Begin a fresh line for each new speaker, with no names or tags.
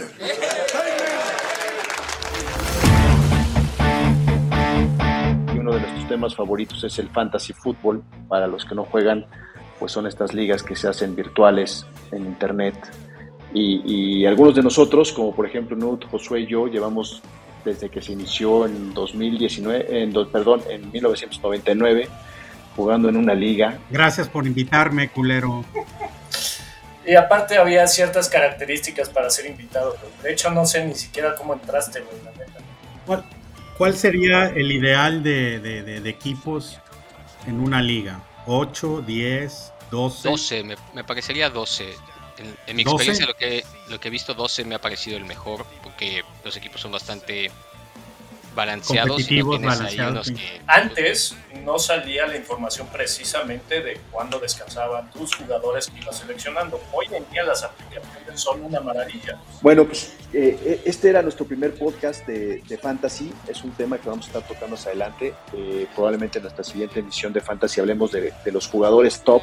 González.
uno de nuestros temas favoritos es el fantasy fútbol. Para los que no juegan, pues son estas ligas que se hacen virtuales en internet. Y, y algunos de nosotros, como por ejemplo Nut, Josué y yo, llevamos desde que se inició en 2019, en, perdón, en 1999, jugando en una liga.
Gracias por invitarme, culero.
Y aparte había ciertas características para ser invitado. güey. De hecho, no sé ni siquiera cómo entraste, güey, la neta.
¿Cuál, cuál sería el ideal de, de- de- de equipos en una liga? ¿8, 10, 12?
12, me, me parecería 12. En, en mi
12.
experiencia, lo que, lo que he visto, 12 me ha parecido el mejor, porque los equipos son bastante balanceados. no
Competitivos,
tienes ahí
balanceados,
unos
sí.
que-
Antes no salía la información precisamente de cuándo descansaban tus jugadores que ibas seleccionando. Hoy en día las aplicaciones son una maravilla.
Bueno, pues eh, este era nuestro primer podcast de, de Fantasy. Es un tema que vamos a estar tocando más adelante. Eh, probablemente en nuestra siguiente emisión de Fantasy hablemos de, de los jugadores top